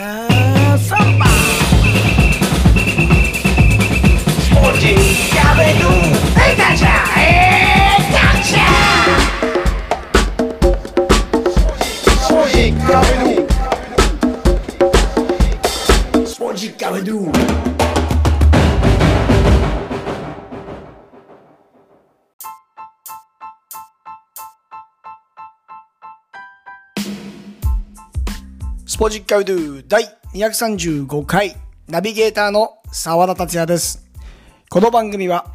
Have somebody. 50回ドゥ第235回ナビゲーターの沢田達也です。この番組は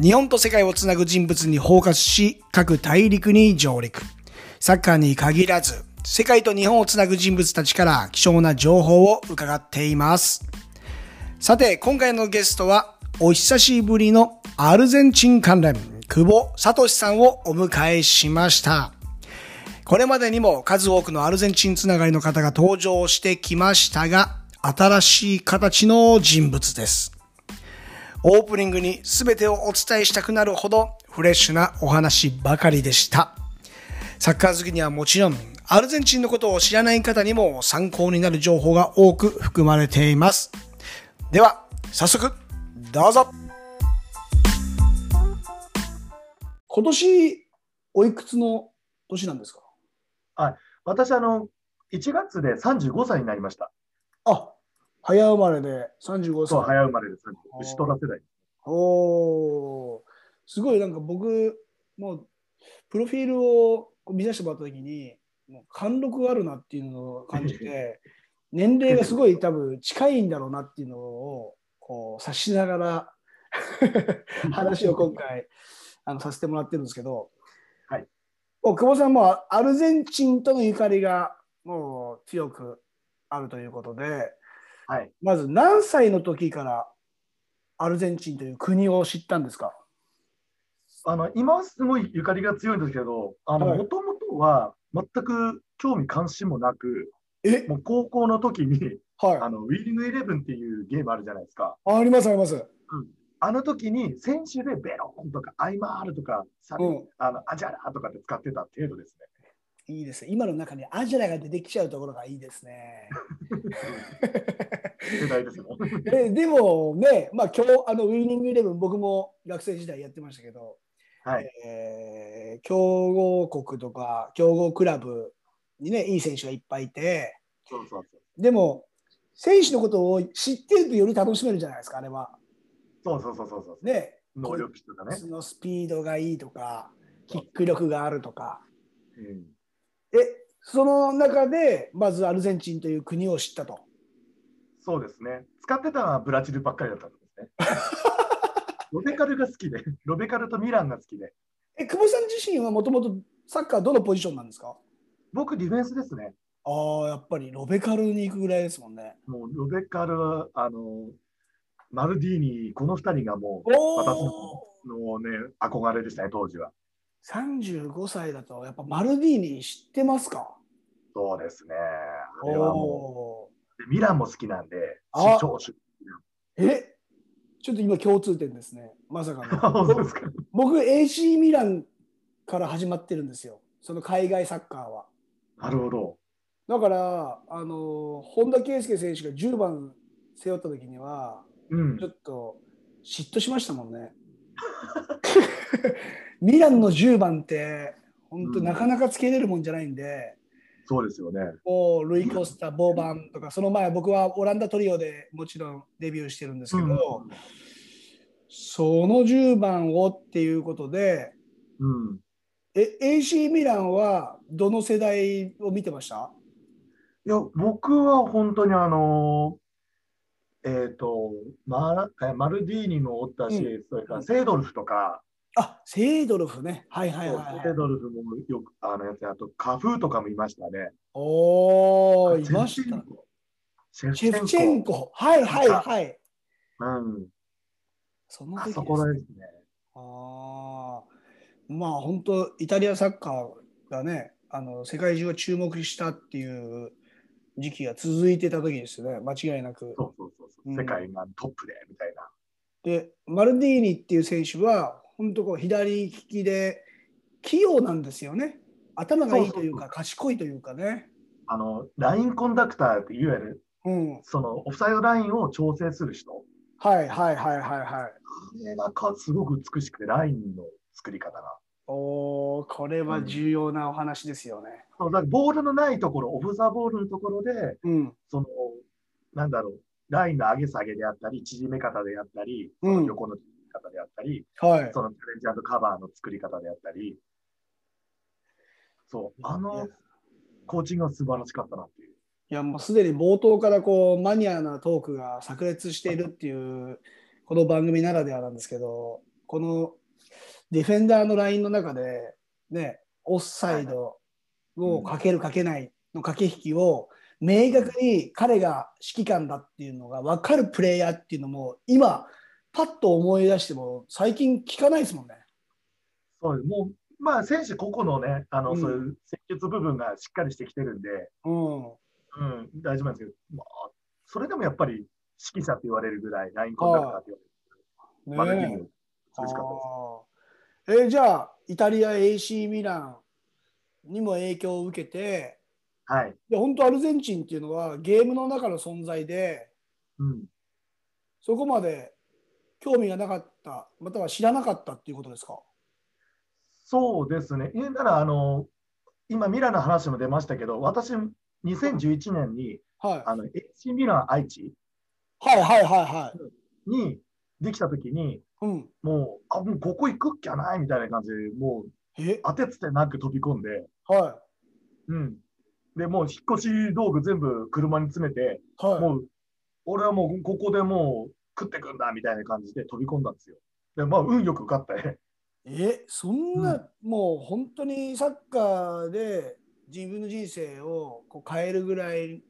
日本と世界をつなぐ人物にフォーカスし各大陸に上陸。サッカーに限らず世界と日本をつなぐ人物たちから貴重な情報を伺っています。さて、今回のゲストはお久しぶりのアルゼンチン関連、久保聡さんをお迎えしました。これまでにも数多くのアルゼンチンつながりの方が登場してきましたが、新しい形の人物です。オープニングに全てをお伝えしたくなるほどフレッシュなお話ばかりでした。サッカー好きにはもちろん、アルゼンチンのことを知らない方にも参考になる情報が多く含まれています。では、早速、どうぞ今年、おいくつの年なんですか？私、あの、1月で35歳になりました。あ、早生まれで35そう、歳。早生まれで牛虎世代。おーすごいなんか僕、もう、プロフィールを見させてもらったときに、もう貫禄があるなっていうのを感じて、年齢がすごい多分近いんだろうなっていうのを、こう、察しながら 話を今回、あの、させてもらってるんですけど、はい。もう久保さんもアルゼンチンとのゆかりがもう強くあるということで、はい。まず何歳の時からアルゼンチンという国を知ったんですか？あの、今はすごいゆかりが強いんですけど、もともとは全く興味関心もなく、え？もう高校の時に、はい。あの、ウィーリングイレブンっていうゲームあるじゃないですか。あありますあります。あの時に選手でベロンとかアイマールとか、さうん。あのアジャラとかって使ってた程度ですね。いいですね。今の中にアジャラが出てきちゃうところがいいですね。世代です でもね、まあ今日あのウィーニングイレブン僕も学生時代やってましたけど、はい。えー強豪国とか強豪クラブにねいい選手がいっぱいいて、そうそうそう。でも選手のことを知ってるとより楽しめるじゃないですかあれは。そうそうそうそうそう。ね。能力値とかね。そのスピードがいいとか、キック力があるとか。うんえ、その中で、まずアルゼンチンという国を知ったと。そうですね。使ってたのはブラジルばっかりだったんですね。ロベカルが好きで、ロベカルとミランが好きで、え、久保さん自身はもともとサッカーどのポジションなんですか？僕、ディフェンスですね。ああ、やっぱりロベカルに行くぐらいですもんね。もうロベカルは、あの、マルディーニ、この2人がもう、お私おのね、憧れでしたね、当時は。35歳だと、やっぱマルディーニ知ってますか？そうですね。あれはもおう、でミランも好きなんで、あ超え？ちょっと今共通点ですね。まさかの。か？僕、AC ミランから始まってるんですよ。その海外サッカーは。なるほど。だから、あの本田圭佑選手が10番背負った時には、うんちょ。っと嫉妬しましたもんね。ミランの10番って、本当うんなかなかつけれるもんじゃないんで、そうですよね。もうルイ・コスタ、ボーバンとか、その前、僕はオランダトリオでもちろんデビューしてるんですけど、その10番をっていうことで、うん。え AC ミランはどの世代を見てました？いや、僕は本当にあのえっ、とマラえマルディーニもおったし、うそれからセードルフとか、あ、セードルフね。はいはいはい。セードルフもよくあのやつあとカフーとかもいましたね。おー、いました。シェフチェンコ。はいはいはい。うん。その時ですあそこらですね。あーまあ本当イタリアサッカーがねあの世界中が注目したっていう時期が続いてた時ですよね間違いなく。そう世界がトップでみたいな。でマルディーニっていう選手は本当こう左利きで器用なんですよね。頭がいいというか賢いというかね。あの、ラインコンダクターっていわゆるうん。そのオフサイドラインを調整する人、はいはいはいはいはい。あれがかすごく美しくて、ラインの作り方が。おーこれは重要なお話ですよね。そうだからボールのないところ、オフザボールのところで、うん。その、なんだろう、ラインの上げ下げであったり、縮め方であったり、その横の縮め方であったり、はい。そのチャレンジャーカバーの作り方であったり、そう、あのコーチングは素晴らしかったなっていう。いやもうすでに冒頭からこうマニアなトークが炸裂しているっていうこの番組ならではなんですけどこのディフェンダーのラインの中でねオフサイドをかけるかけないの駆け引きを明確に彼が指揮官だっていうのが分かるプレイヤーっていうのも今パッと思い出しても最近聞かないですもんね。そうもう、まあ、選手個々のね、あの、うんそういう戦術部分がしっかりしてきてるんで、うん、うん、大丈夫なんですけど、まあ、それでもやっぱり指揮者って言われるぐらい、ラインコンタクターって言われる。マルキーねニョ苦しかったです。えーじゃあイタリア AC ミランにも影響を受けてはい。で本当アルゼンチンっていうのはゲームの中の存在でうん。そこまで興味がなかったまたは知らなかったっていうことですか？そうですね。言うなら、あの、今、ミランの話も出ましたけど、私、2011年に、はいあの、AC ミラン愛知はいはいはいはい。にできたときに、うん、もう、あ、もうここ行くっきゃないみたいな感じで、もう、え？当てつてなく飛び込んで、はうん。で、もう引っ越し道具全部車に詰めて、いはい。もう、俺はもうここでもう食ってくんだみたいな感じで飛び込んだんですよ。で、まあ、運よく受かって。えそんな、もう本当にサッカーで自分の人生をこう変えるぐらい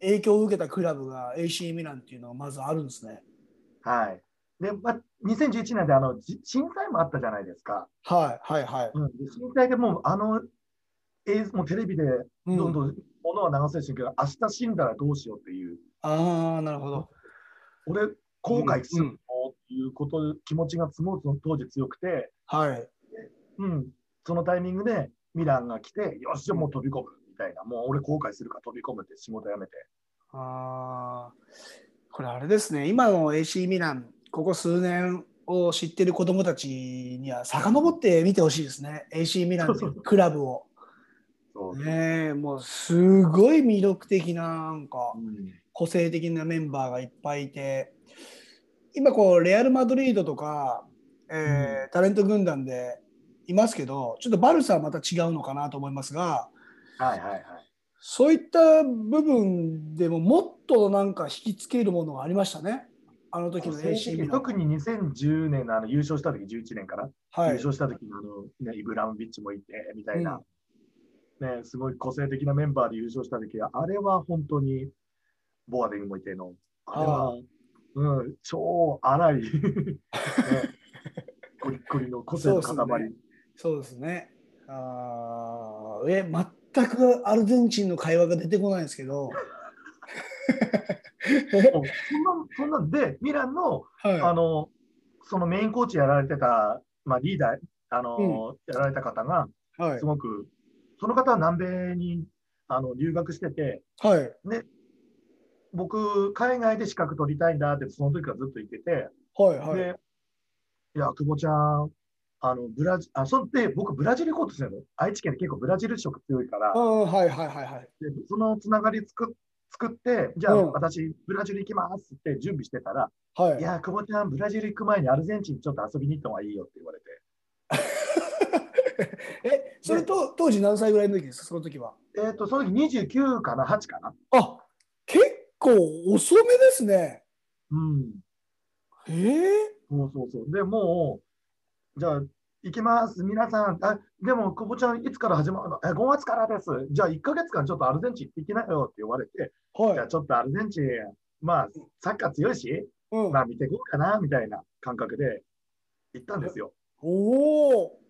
影響を受けたクラブが AC ミランっていうのはまずあるんですね。はい。で、まあ、2011年であのじ震災もあったじゃないですか。はいはいはい。うん、で震災でもうあの映像もテレビでうんどんどん物は流せるしけど、明日死んだらどうしようっていう、ああなるほど。俺、後悔するのうんっていうこと、気持ちがすごく当時強くて、はい。うん、そのタイミングでミランが来て、よし、じゃあもう飛び込むみたいな、もう俺後悔するから飛び込むって仕事辞めて。ああこれあれですね今の AC ミランここ数年を知ってる子供たちには遡って見てほしいですね AC ミランっていうクラブを。ねえもうすごい魅力的ななんかうん。個性的なメンバーがいっぱいいて。今こうレアル・マドリードとか、えータレント軍団でいますけどちょっとバルサはまた違うのかなと思いますがはいはいはい。そういった部分でももっとなんか引きつけるものがありましたね。あの時の AC ミラン。特に2010年のあの優勝した時11年から、はい。優勝した時のあの、ね、イブラムビッチもいてみたいな、ね、すごい個性的なメンバーで優勝した時は、あれは本当にボアディングもいての、あれは、うん、超荒い、ね、ゴリッゴリの個性の塊。そうですねそうですね。あーえ全くアルゼンチンの会話が出てこないんですけど。そんなそんなんで、ミランのはいあのそのメインコーチやられてた、まあ、リーダー、あのやられた方が、はいすごく、その方は南米にあの留学してて、はい僕、海外で資格取りたいんだって、その時からずっと言ってて、はいはい。で、いや、久保ちゃん、あのブラジあそんで僕、ブラジル行こうとしてるの。愛知県で結構ブラジル色強いから、うんはいはいはいはい。でそのつながり作っ作って、じゃあ、うん私、ブラジル行きますって準備してたら、はいいや、久保ちゃん、ブラジル行く前にアルゼンチンちょっと遊びに行った方がいいよって言われて。えそれと当時何歳ぐらいの時ですか？その時は。えっ、と、その時29かな、8かな。あ結構遅めですね。うん。ええそうそうそう。でもう、じゃあ、行きます。皆さん、あでも、久保ちゃん、いつから始まるの？え、5月からです。じゃあ、1ヶ月間ちょっとアルゼンチン行ってきなよって言われて、はい。じゃあ、ちょっとアルゼンチン、まあ、サッカー強いし、うんまあ、見ていこうかな、みたいな感覚で行ったんですよ。おお。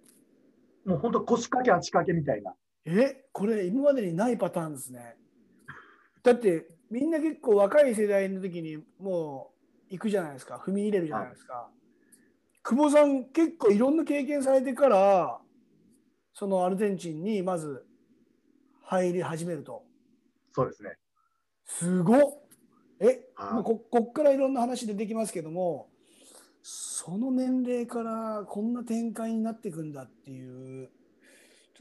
もう本当、腰掛け、足掛けみたいな。えこれ今までにないパターンですね。だってみんな結構若い世代の時にもう行くじゃないですか踏み入れるじゃないですか。久保さん結構いろんな経験されてからそのアルゼンチンにまず入り始めるとそうですね。すごっえ、はいまあ、ここっからいろんな話出てきますけどもその年齢からこんな展開になっていくんだっていう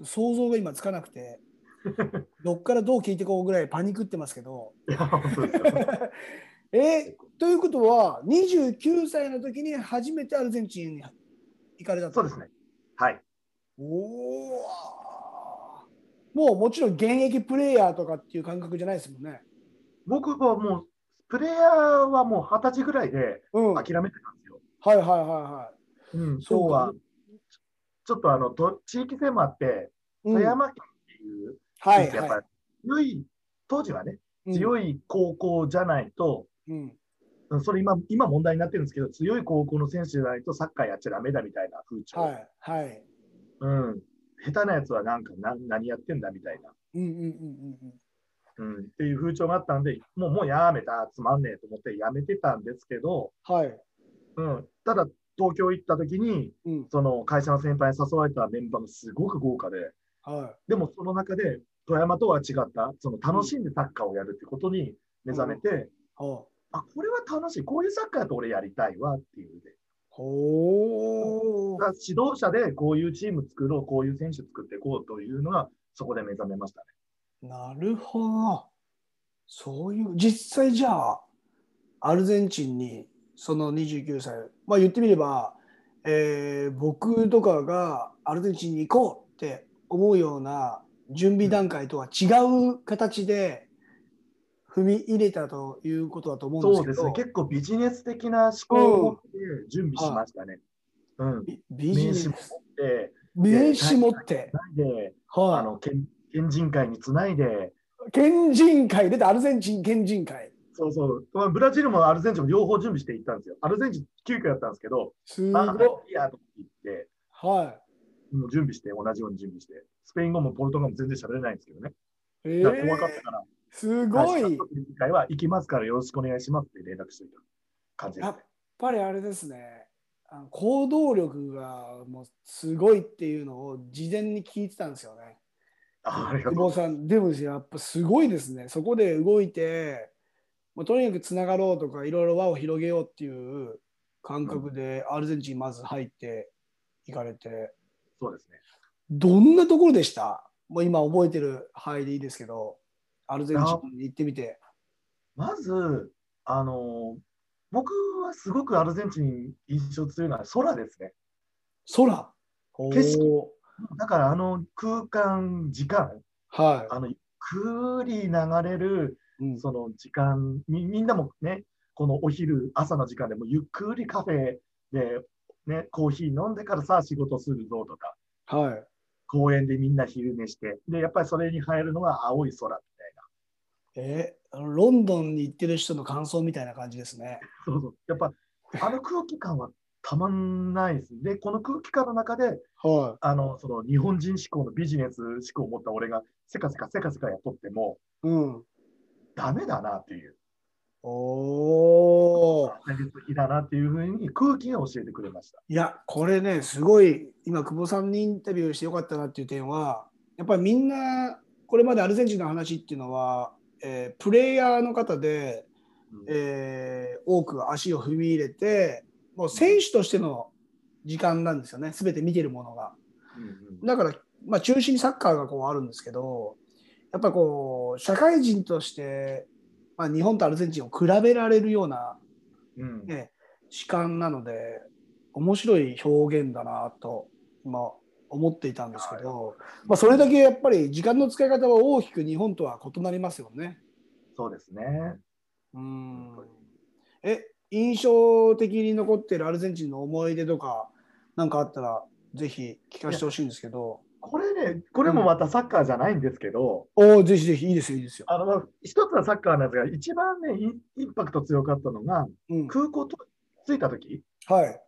想像が今つかなくて どっからどう聞いていこうぐらいパニックってますけど。えということは29歳の時に初めてアルゼンチンに行かれたとそうですね。はい。おおもうもちろん現役プレイヤーとかっていう感覚じゃないですもんね。僕はもう、プレイヤーはもう二十歳ぐらいで諦めてたんですよ。はいはいはうん、そうか今日は、ちょっとあの、ど地域性もあって、い。富山県っていうはいやっぱはり強い、当時はね、い。強い。い高校じゃないと、うん。うんそれ今、今問題になってるんですけど、強い高校の選手じゃないとサッカーやっちゃダメだみたいな風潮。はいはい。うん。下手なやつはなんかな何やってんだみたいな、うんうんうんうんうん。っていう風潮があったんで、もうもうやめた、つまんねえと思ってやめてたんですけど、うん。はい。うん。ただ、東京行った時に、うん。その会社の先輩に誘われたメンバーがすごく豪華で、はでもその中で富山とは違った、その楽しんでサッカーをやるってことに目覚めて、い。はあ、これは楽しい、こういうサッカーだと俺やりたいわっていうので、ほーだから指導者でこういうチーム作ろう、こういう選手作っていこうというのが、そこで目覚めましたね。なるほど。そういう、実際じゃあ、アルゼンチンにその29歳、まあ言ってみれば、えー僕とかがアルゼンチンに行こうって思うような準備段階とは違う形で踏み入れたということだと思うんですけど、そうですね、結構ビジネス的な思考を持って準備しましたね。うん。ビビジネス。名刺も持って、名刺持って、つない。で、あはの県県人会につないで、い、県人会。出てアルゼンチン県人会そうそう、まあブラジルもアルゼンチンも両方準備していったんですよ。アルゼンチン急遽やったんですけど、すごい、あいいやと言って、はいもう準備して、同じように準備して、スペイン語もポルトガルも全然喋れないんですけどね。えだから怖かったから、すごい。会社の県人会は行きますからよろしくお願いしますって連絡していた感じですやっね。ぱりあれですねあの行動力がもうすごいっていうのを事前に聞いてたんですよね。あ久保さんでもやっぱすごいですねそこで動いてもうとにかくつながろうとかいろいろ輪を広げようっていう感覚でアルゼンチンまず入っていかれて。そうですね。どんなところでした？もう今覚えてる範囲でいいですけどアルゼンチンに行ってみて。まず、あの僕はすごくアルゼンチン印象強いのは空ですね。空景色。おだからあの空間、時間、ーはあのゆっくり流れるその時間み、みんなもね、このお昼、朝の時間でもゆっくりカフェで、ね、コーヒー飲んでからさあ仕事するぞとか、はい公園でみんな昼寝して、で、やっぱりそれに入るのが青い空みたいえーあのロンドンに行ってる人の感想みたいな感じですね。な。そうそう。やっぱ、あの空気感はたまんないです。で、この空気感の中で、はあの、その日本人志向のビジネス志向を持った俺がせかせかせかせかやっとっても、い。うん。ダメだなっていう。おお。現実的だなっていうふうに空気が教えてくれました。いや、これね、すごい、今、久保さんにインタビューしてよかったなっていう点は、やっぱりみんな、これまでアルゼンチンの話っていうのは、えープレイヤーの方で、うんえー多く足を踏み入れて、もう選手としての時間なんですよね、すべて見てるものが。うんうんだから、まあ、中心にサッカーがこうあるんですけど、やっぱこう、社会人として、まあ、日本とアルゼンチンを比べられるような、うんね、主観なので、面白い表現だなと、まあ、思っていたんですけど、まあ、それだけやっぱり時間の使い方は大きく日本とは異なりますよね。そうですね。うんえ、印象的に残っているアルゼンチンの思い出とか、なんかあったら、ぜひ聞かせてほしいんですけど、これね、これもまたサッカーじゃないんですけど、おお、ぜひぜひいいですよ、いいですよ。あの、まあ一つはサッカーなんですが、一番ね、インパクト強かったのが、うん、空港と着いたとき、はい。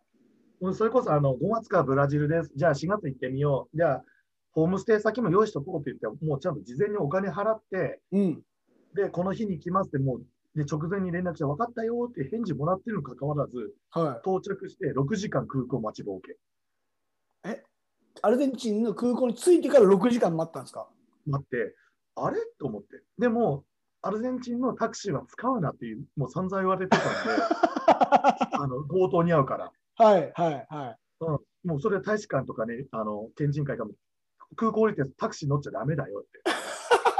うんそれこそあの5月からブラジルです。じゃあ4月行ってみよう。じゃあ、ホームステイ先も用意しとこうって言って、もうちゃんと事前にお金払って、うん。で、この日に来ますって、もう、で直前に連絡して、分かったよって返事もらってるにもかかわらず、はい。到着して6時間空港待ちぼうけ。アルゼンチンの空港に着いてから6時間待ったんですか？待って、あれ？と思って。でも、アルゼンチンのタクシーは使うなっていう、もう散々言われてたんで、あの強盗に遭うから。はいはいはい。うん、もうそれは大使館とかね、あの県人会がも空港降りてタクシー乗っちゃダメだよって。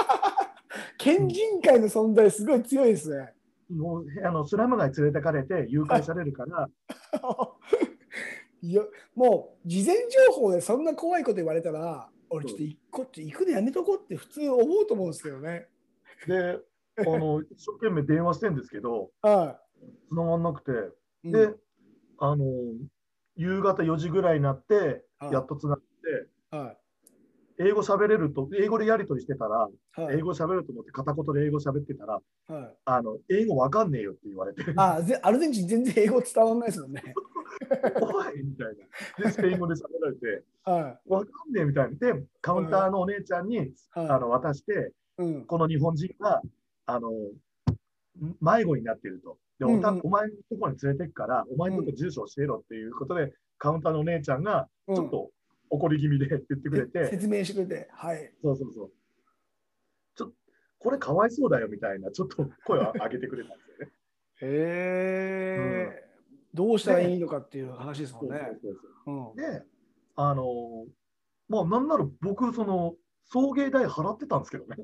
県人会の存在すごい強いですね。もうあのスラム街連れてかれて誘拐されるから、いやもう事前情報でそんな怖いこと言われたら俺ちょっと行こって行くのやめとこうって普通思うと思うんですけどね。で、あの 一生懸命電話してんですけど、は繋がんなくて、い。で、うん。あの夕方4時ぐらいになって、はい。やっと繋がって、は英語喋れると、英語でやり取りしてたら、いはい英語喋ると思って片言で英語喋ってたら、はい。あの英語わかんねえよって言われて、あぜアルゼンチン全然英語伝わんないですもんね。おいみたいな。で、スペイン語で喋られて、はわかんねえみたいな。で、カウンターのお姉ちゃんに、い。はい。あの渡して、うん。この日本人が、あの、迷子になっていると。で、おたうんうんお前のところに連れてくから、お前のとこ住所教えろっていうことで、カウンターのお姉ちゃんが、うんちょっと怒り気味で 言ってくれて、説明してくれて、はい。そうそうそう。ちょっと、これかわいそうだよみたいな、ちょっと声を上げてくれたんですよね。へえ、どうしたらいいのかっていう話ですもんね。そうそうそううん。で、あのまあ、なんなら僕、その、送迎代払ってたんですけどね、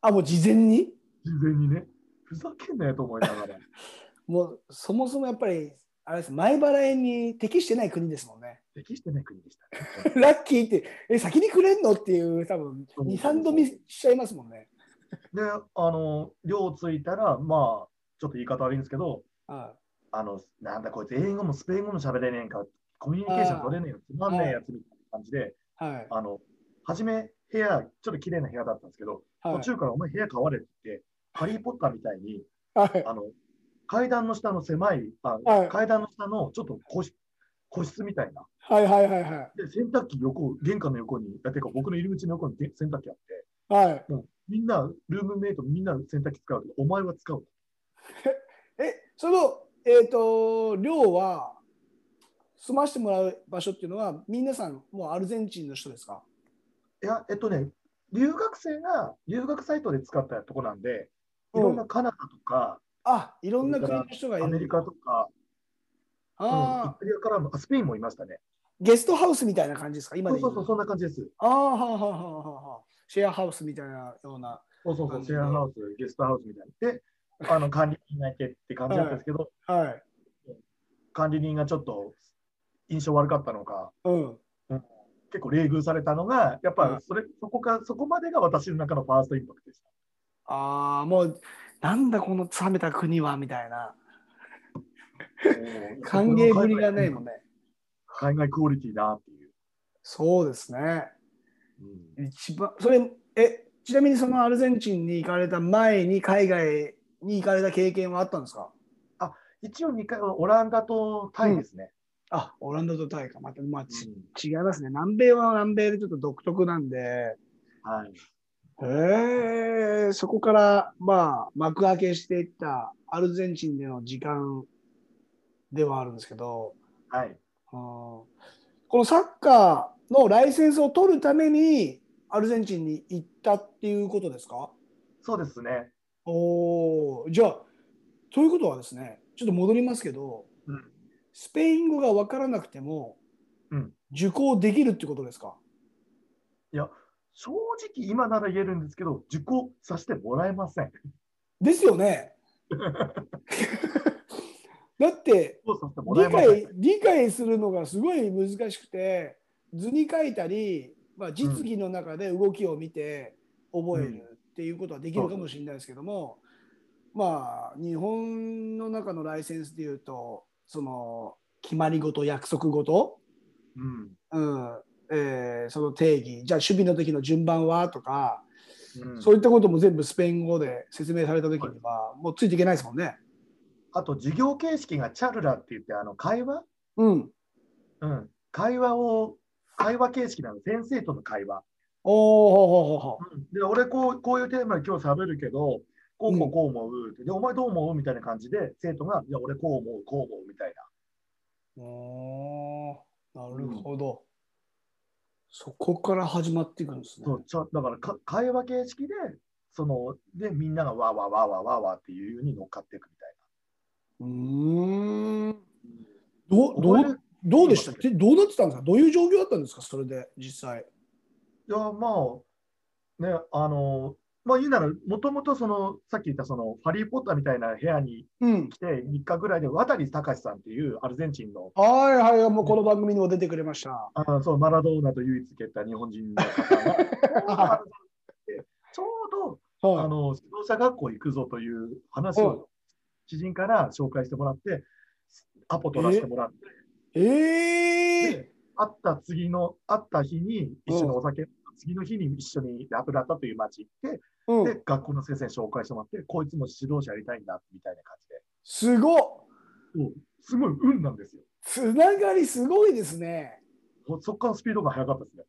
あ、もう事前に？事前にね。ふざけんなよと思いながら。もうそもそもやっぱり、あれです、前払いに適してない国ですもんね。適してない国でしたね。ラッキーって、え、先にくれんのっていう、多分2、3度見しちゃいますもんね。で、あの、寮着いたら、まあ、ちょっと言い方悪いんですけど、はあの、なんだこいつ、英語もスペイン語も喋れねえんか、コミュニケーション取れねえよ、つまんねえやつみたいな感じで、い。はい。あの、初め部屋、ちょっと綺麗な部屋だったんですけど、はい途中からお前部屋変われって言って、ハリー・ポッターみたいに、はい。あの、階段の下の狭い、あはい階段の下のちょっと個室個室みたいな。はいはいはいはい。で、洗濯機横、玄関の横に、あてか僕の入り口の横にで洗濯機あって、はい。もうみんな、ルームメイトみんな洗濯機使うけど、お前は使う。え、その、えっ、と、寮は、住ましてもらう場所っていうのは、皆さん、もうアルゼンチンの人ですか？いや、えっとね、留学生が留学サイトで使ったとこなんで、いろんなカナダとか、あ、いろんな国の人がいる。アメリカとか、うん、イああ、タリアからも、あスペインもいましたね。ゲストハウスみたいな感じですか？今そうそうそう、そんな感じです。ああ、はあはあはあはあ。シェアハウスみたいなような。そうそうそう、シェアハウス、ゲストハウスみたいな。で、あの管理人がいてって感じだったんですけど、はい。管理人がちょっと印象悪かったのか、うん。結構冷遇されたのが、やっうんぱそれ、そこか、そこまでが私の中のファーストインパクトでした。ああ、もう、なんだこの冷めた国はみたいな。歓迎ぶりがないもんね。海外クオリティだっていう。そうですね。うん一番、それ、え、ちなみにそのアルゼンチンに行かれた前に海外に行かれた経験はあったんですか？一応2回、オランダとタイですね。あ、オランダとタイか。また、まあ、ちうん違いますね。南米は南米でちょっと独特なんで、はい。へえ、そこから、まあ、幕開けしていったアルゼンチンでの時間ではあるんですけど、はい。うんこのサッカーのライセンスを取るためにアルゼンチンに行ったっていうことですか？そうですね。おーじゃあ、ということはですね、ちょっと戻りますけど、うんスペイン語が分からなくても、うん受講できるってことですか？いや、正直今なら言えるんですけど、受講させてもらえません。ですよね。だって、理。解理解するのがすごい難しくて図に書いたり、まあ、実技の中で動きを見て覚えるっていうことはできるかもしれないですけども、まあ日本の中のライセンスでいうとその決まり事約束事、うん。うんえーその定義じゃあ守備の時の順番はとか、うんそういったことも全部スペイン語で説明された時にはもうついていけないですもんね。あと、授業形式がチャルラって言って、あの会話、うん、うん、会話を、会話形式なの、先生との会話。おうん。で、俺こう、こういうテーマで今日喋るけど、こうこうこう思うって、で、お前どう思う？みたいな感じで、生徒が、いや、俺こう思う、こう思うみたいな。おーなるほど、そこから始まっていくんですね。そうちょだからか会話形式でその、で、みんながわーわーわーわーわーわーっていうように乗っかっていくみたいうーん。な。どう、どう、どうでした？ってどうなってたんですか？どういう状況だったんですか？それで、実際。いや、まあ、ね、あの、まあ言うなら、もともとその、さっき言ったその、ハリー・ポッターみたいな部屋にうん。来て、3日ぐらいで、渡隆さんっていうアルゼンチンの、はいはい、もうこの番組にも出てくれました。あのそうマラドーナと唯一蹴った日本人の方が、ちょうど、あはの、指導者学校行くぞという話はいを知人から紹介してもらって、アポ取らせてもらって、い。ええで会った次の、会った日に一緒にお酒、次の日に一緒にラプラタという町行って、うん。で、学校の先生に紹介してもらって、こいつも指導者やりたいんだ、みたいな感じで。すごっすごい運なんですよ。つながりすごいですね。ほそこからスピードが速かったですね。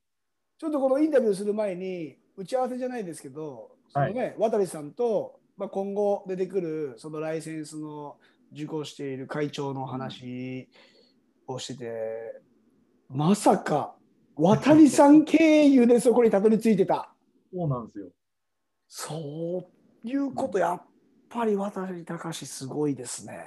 ちょっとこのインタビューする前に、打ち合わせじゃないですけど、そのね、渡さんと、まあ、今後出てくるそのライセンスの受講している会長の話をしてて、まさか渡さん経由でそこにたどり着いてた。そうなんですよ。そういうこと、やっぱり渡隆すごいですね。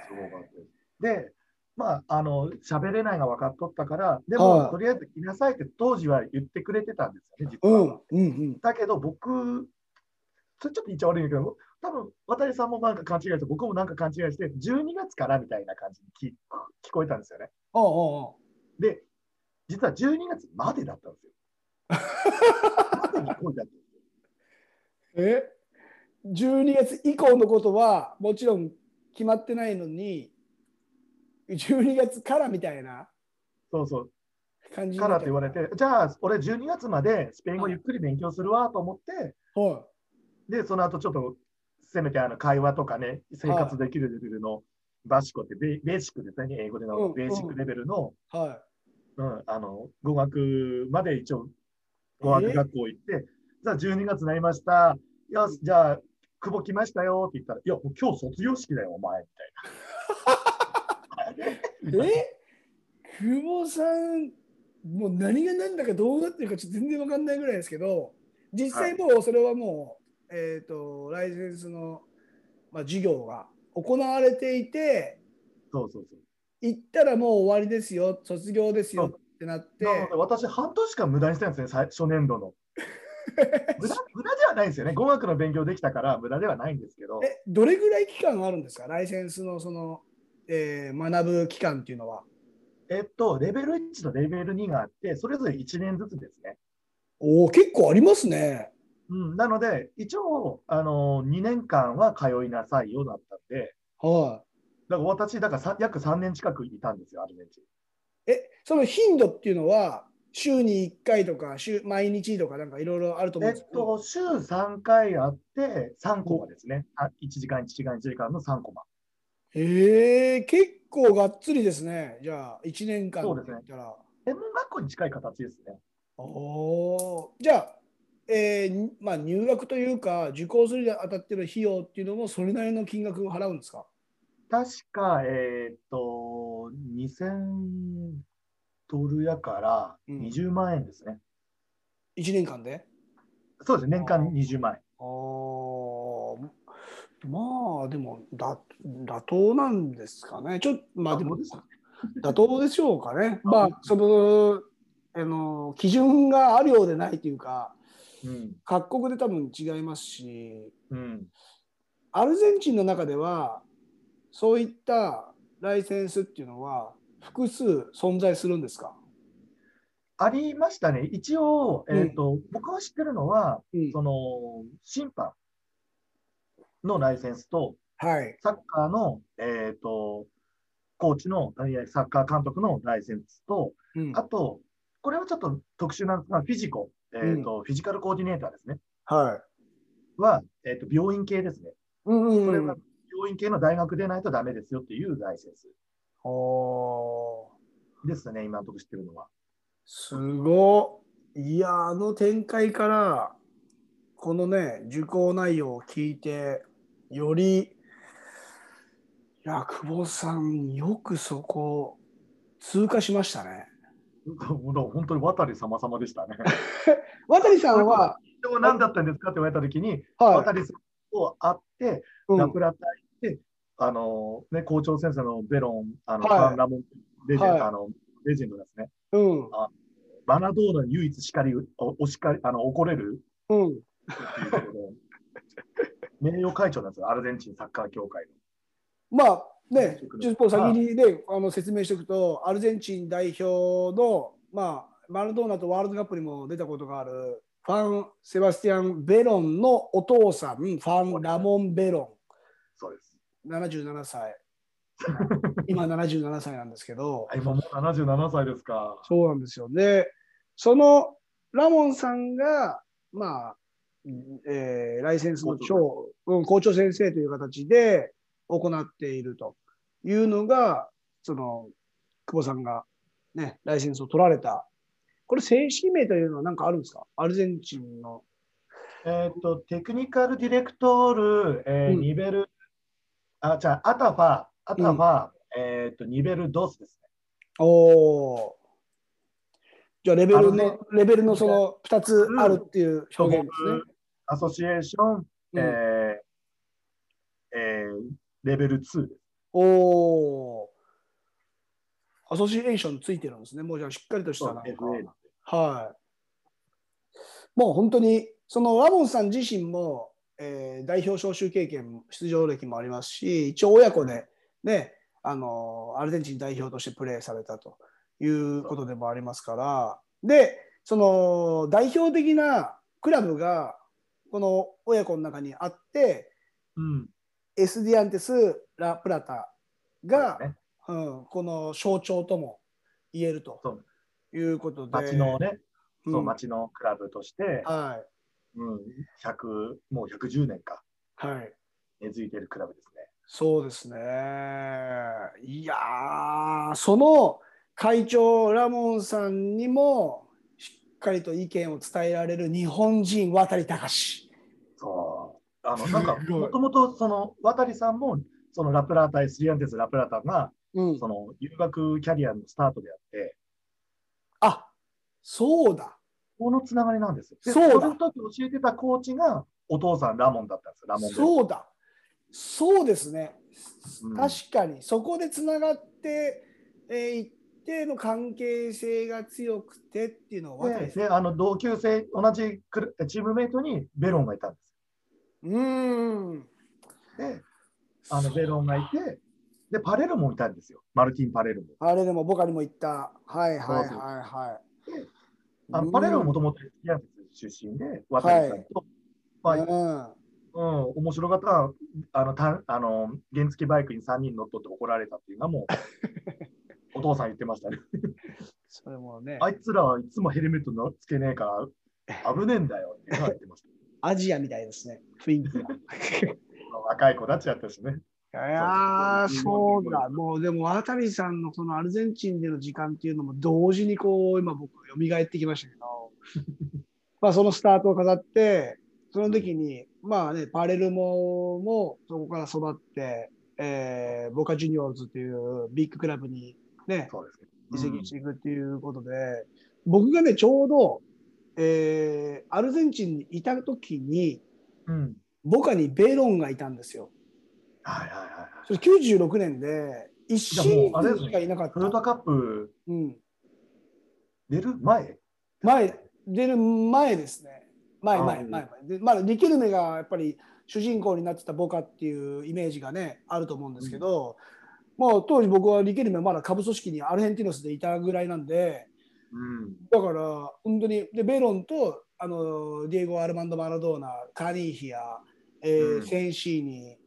ですで、まあ、あの、喋れないが分かっとったから、でも、はいとりあえず来なさいって当時は言ってくれてたんですよね、実は。うん、うん、うん。だけど、僕、それちょっと言っちゃ悪いんだけど、多分渡さんもなんか勘違いして、僕もなんか勘違いして、12月からみたいな感じに聞聞こえたんですよね。おうおうで、実は12月までだったんですよ。までに来いだったん。え12月以降のことはもちろん決まってないのに12月からみたいなそうそう。感じにからって言われて、じゃあ、俺12月までスペイン語ゆっくり勉強するわと思って、はで、その後ちょっと、せめてあの会話とかね、生活できるレベルのバシコってベベーシックですね、英語でうんのベーシックレベルの、い。はうん、あの、語学まで一応、語学学校行って、じゃあ12月になりました。よし、じゃあ、久保来ましたよ。って言ったら、いや、もう今日卒業式だよ、お前、みたいな。い え？久保さんもう何が何だかどうなってるかちょっと全然わかんないぐらいですけど実際もうそれはもう、えっ、とライセンスの、まあ、授業が行われていてそうそうそう。行ったらもう終わりですよ卒業ですよってなって私、半年間無駄にしたんですね、最初年度の。無駄無駄ではないんですよね。語学の勉強できたから無駄ではないんですけど、えどれぐらい期間あるんですか？ライセンスのその、えー学ぶ期間っていうのは。えっと、レベル1とレベル2があって、それぞれ1年ずつですね。おお結構ありますね。うん、なので、一応、あの2年間は通いなさいよだったんで、はだから私、だからさ約3年近くいたんですよ、アルゼンチン。い。えその頻度っていうのは週に1回とか週毎日とかなんかいろいろあると思うんえっですけど、と、週3回あって、3コマですね。あ1時間、1時間、1時間の3コマ。へえ結構がっつりですね。じゃあ1年間そうですね。専門学校に近い形ですね。おおじゃあ、えーにまあ、入学というか受講するにあたっての費用っていうのもそれなりの金額を払うんですか？確か、えーっと、2000ドルやからうん20万円ですね。1年間で？そうですね、年間20万円。あーまあでもだ妥当なんですかね。ちょっとまあでも妥当です妥当でしょうかね。まあそのあの基準があるようでないというかうん。各国で多分違いますしうん。アルゼンチンの中ではそういったライセンスっていうのは複数存在するんですか、ありましたね。一応、えーっと、僕が知ってるのは、うんその、審判のライセンスと、はい。サッカーの、えーっと、コーチの、サッカー監督のライセンスと、うんあと、これはちょっと特殊なんですが、フィジコ、えーっと、フィジカルコーディネーターですね。はい。は、えーっと、病院系ですね。うんうんうんこれは病院系の大学でないとダメですよっていうライセンスおーですね、今のところ知ってるのは。すごい。いや、あの展開から、このね、受講内容を聞いて、より、いや、久保さん、よくそこ、通過しましたね。本当に渡り様々でしたね。渡さんは、長何だったんですかって言われたときに、はい。渡さんと会って、うんラプラタ行って、あの、ね、校長先生のベロン、あの、はいラモンレジェンド、はいあの、レジェンドですね。うん。マラドーナに唯一叱り、おお叱り、あの、怒れるうん。名誉会長なんですよ、アルゼンチンサッカー協会の。まあね、ちょっと先にね、あの説明しておくと、アルゼンチン代表の、まあ、マラドーナとワールドカップにも出たことがある、ファン・セバスティアン・ベロンのお父さん、ファン・ラモン・ベロそうです。ン、77歳。今77歳なんですけど、あ今もう77歳ですか。そうなんですよ。で、そのラモンさんが、まあ、えーライセンスの長、うん、校長先生という形で行っているというのが、その、久保さんがね、ライセンスを取られた。これ正式名というのは何かあるんですか？アルゼンチンの。えっ、と、テクニカルディレクトール、えーうんニベル、あ、じゃあ、アタファ、アタファ、えっ、と、ニベルドスですね。おーじゃあレベルあのねの、レベルのその2つあるっていう表現ですね。アソシエーション、えーレベル2です。おーアソシエーションついてるんですね。もうじゃあしっかりとしたなんかはい。もう本当に、そのラモンさん自身も、えー代表招集経験、出場歴もありますし、一応親子で、ね、あのアルゼンチン代表としてプレーされたということでもありますから、で、その代表的なクラブが、この親子の中にあって、うん。エスディアンテス・ラ・プラタが、ね、うん、この象徴とも言えるということで。町のね、うんそう、町のクラブとして、はい。うん、100、もう110年か、はい。根付いているクラブですね。そうですね。いやー、その会長ラモンさんにもしっかりと意見を伝えられる日本人渡隆。あの、なんか、もともと、その、渡さんも、そのラプラータ、エスリアンテス・ラプラータが、うん。その、留学キャリアのスタートであって、あ、そうだ。このつながりなんですよ。でそうだその時教えてたコーチが、お父さんラモンだったんですよ、ラモンそうだ。そうですね。うん確かに、そこでつながって、えー一定の関係性が強くてっていうのは渡さんでであの同級生、同じチームメイトにベロンがいたんですうーん。よ。で、あのベロンがいて、で、パレルもいたんですよ、マルティン・パレルも。あれでも僕にも言った。はいはいはいはい。あのパレルももともとエスティアンテス出身で、渡さんと、まあうんうん、面白かったあのたあの原付バイクに3人乗っ取って怒られたっていうのはもう お父さん言ってましたね。それもね、あいつらはいつもヘルメットのつけねえから危ねえんだよって言ってましアジアみたいですね、雰囲気が。た。若い子たちやったしね。いやーそうだ、もうでも渡さんのそのアルゼンチンでの時間っていうのも同時にこう今僕蘇ってきましたけど、まあそのスタートを飾って、その時にまあね、パレルモもそこから育って、えーボカジュニオールズっていうビッグクラブにね。移籍していくっていうことで、僕がね、ちょうど、えーアルゼンチンにいた時に、うん。うんボカにベロンがいたんですよ。はいはいはいはい。それ96年で、1シーズンしかいなかった。トヨタカップうん、出る？前？前、出る前ですね。前、前、前、前。で、まだリケルメがやっぱり主人公になってたボカっていうイメージがね、あると思うんですけど、もう当時僕はリケルメはまだ下部組織にアルヘンティノスでいたぐらいなんで、うん。だから、本当に、で、ベロンと、あの、ディエゴ・アルマンド・マラドーナ、カニーヒア、えーうんセンシーニ、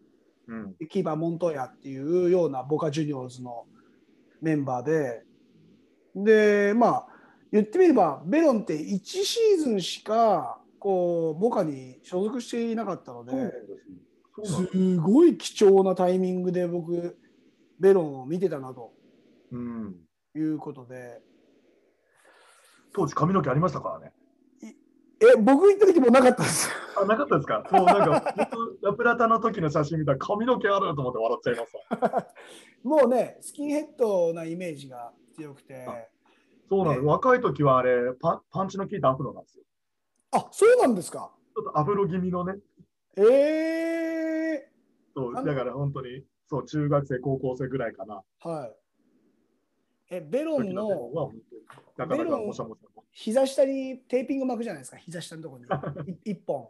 うん。キーパー・モントヤっていうようなボカ・ジュニオーズのメンバーで、で、まあ、言ってみれば、ベロンって1シーズンしか、こう、ボカに所属していなかったので、すごい貴重なタイミングで僕、ベロンを見てたなとうん。いうことで、当時髪の毛ありましたからね。え、僕行った時もなかったです。あ、なかったですか？もうなんか、ラプラタの時の写真見たら髪の毛あると思って笑っちゃいますわ。もうね、スキンヘッドなイメージが強くて、そうなの、ね若い時はあれパ、パンチの効いたアフロなんですよ。あ、そうなんですか？ちょっとアフロ気味のね、ええそうだから本当に、そう、中学生、高校生ぐらいかな。はい。え、ベロン時のベロン。膝下にテーピング巻くじゃないですか、膝下のところに。い一本。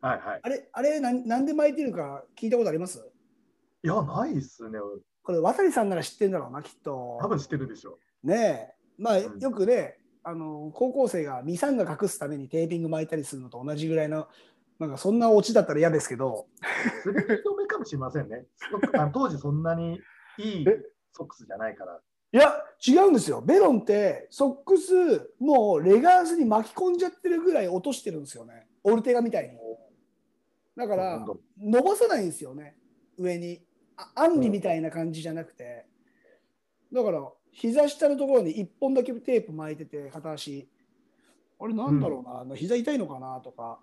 はいはい。あれ、あれなん、なんで巻いてるか聞いたことあります？いや、ないっすね。これ、渡さんなら知ってるんだろうな、きっと。多分知ってるでしょ。ねえ。まあ、うんよくね、あの、高校生がミサンが隠すためにテーピング巻いたりするのと同じぐらいの、なんかそんなオチだったら嫌ですけど、滑り止めかもしれませんね。当時そんなにいいえ？ソックスじゃないから。いや、違うんですよ。ベロンって、ソックス、もうレガースに巻き込んじゃってるぐらい落としてるんですよね。オルテガみたいに。だから伸ばさないんですよね、上に。あアンリみたいな感じじゃなくて。だから、膝下のところに1本だけテープ巻いてて、片足。あれ、なんだろうな、あの膝痛いのかなとか、